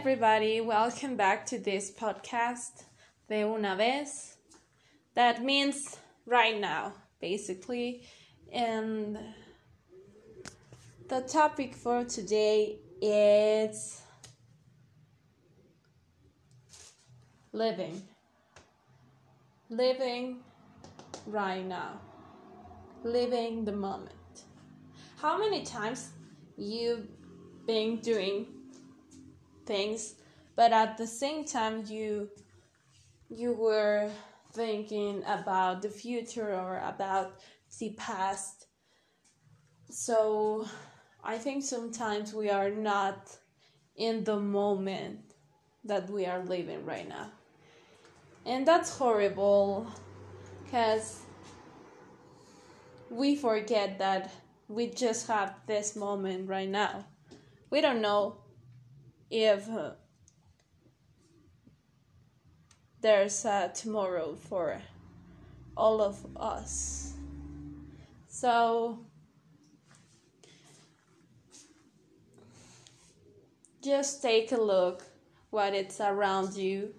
Everybody, welcome back to this podcast de una vez. That means right now, basically. And the topic for today is living. Living right now. Living the moment. How many times you've been doing things but at the same time you you were thinking about the future or about the past. So i think sometimes we are not in the moment that we are living right now. And that's horrible because we forget that we just have this moment right now. We don't know if uh, there's a tomorrow for all of us. So just take a look what it's around you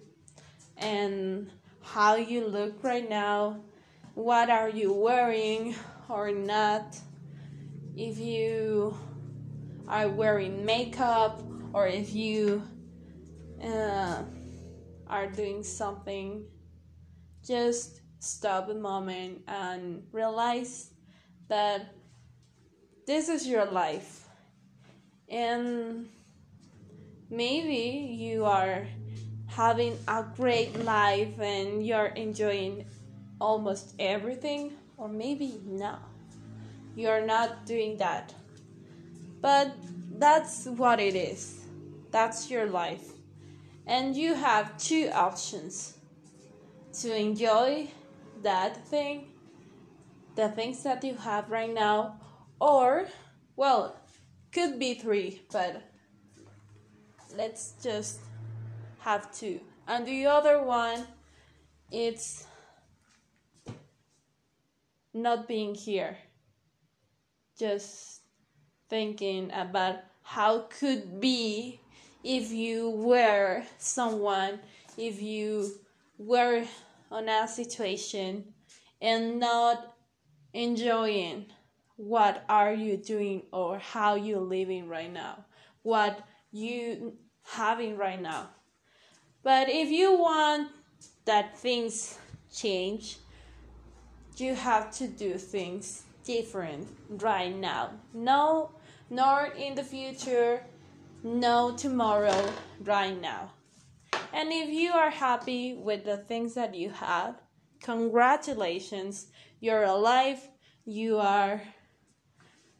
and how you look right now what are you wearing or not if you are wearing makeup or if you uh, are doing something, just stop a moment and realize that this is your life. And maybe you are having a great life and you're enjoying almost everything, or maybe no, you're not doing that. But that's what it is. That's your life. And you have two options to enjoy that thing, the things that you have right now, or, well, could be three, but let's just have two. And the other one, it's not being here, just thinking about how could be if you were someone, if you were on a situation and not enjoying what are you doing or how you living right now, what you having right now. But if you want that things change, you have to do things different right now. No, nor in the future no tomorrow right now. And if you are happy with the things that you have, congratulations, you're alive, you are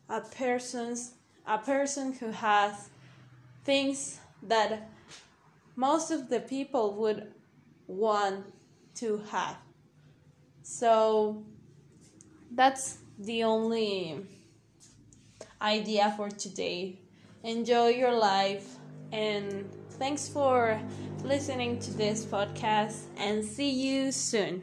a person's a person who has things that most of the people would want to have. So that's the only idea for today enjoy your life and thanks for listening to this podcast and see you soon